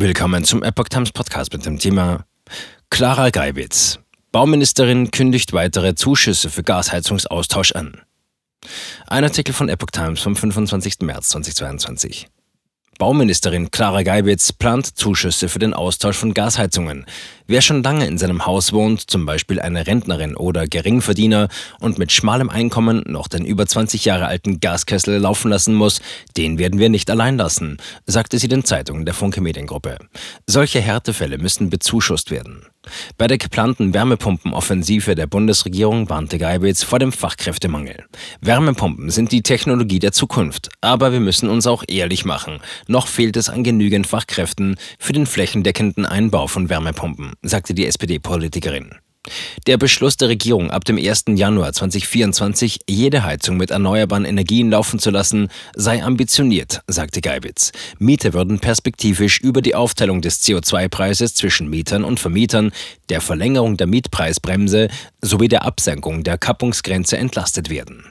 Willkommen zum Epoch Times Podcast mit dem Thema Clara Geibitz. Bauministerin kündigt weitere Zuschüsse für Gasheizungsaustausch an. Ein Artikel von Epoch Times vom 25. März 2022. Bauministerin Clara Geibitz plant Zuschüsse für den Austausch von Gasheizungen. Wer schon lange in seinem Haus wohnt, zum Beispiel eine Rentnerin oder Geringverdiener und mit schmalem Einkommen noch den über 20 Jahre alten Gaskessel laufen lassen muss, den werden wir nicht allein lassen, sagte sie den Zeitungen der Funke Mediengruppe. Solche Härtefälle müssen bezuschusst werden. Bei der geplanten Wärmepumpenoffensive der Bundesregierung warnte Geibitz vor dem Fachkräftemangel. Wärmepumpen sind die Technologie der Zukunft, aber wir müssen uns auch ehrlich machen. Noch fehlt es an genügend Fachkräften für den flächendeckenden Einbau von Wärmepumpen, sagte die SPD-Politikerin. Der Beschluss der Regierung, ab dem 1. Januar 2024 jede Heizung mit erneuerbaren Energien laufen zu lassen, sei ambitioniert, sagte Geibitz. Mieter würden perspektivisch über die Aufteilung des CO2-Preises zwischen Mietern und Vermietern, der Verlängerung der Mietpreisbremse sowie der Absenkung der Kappungsgrenze entlastet werden.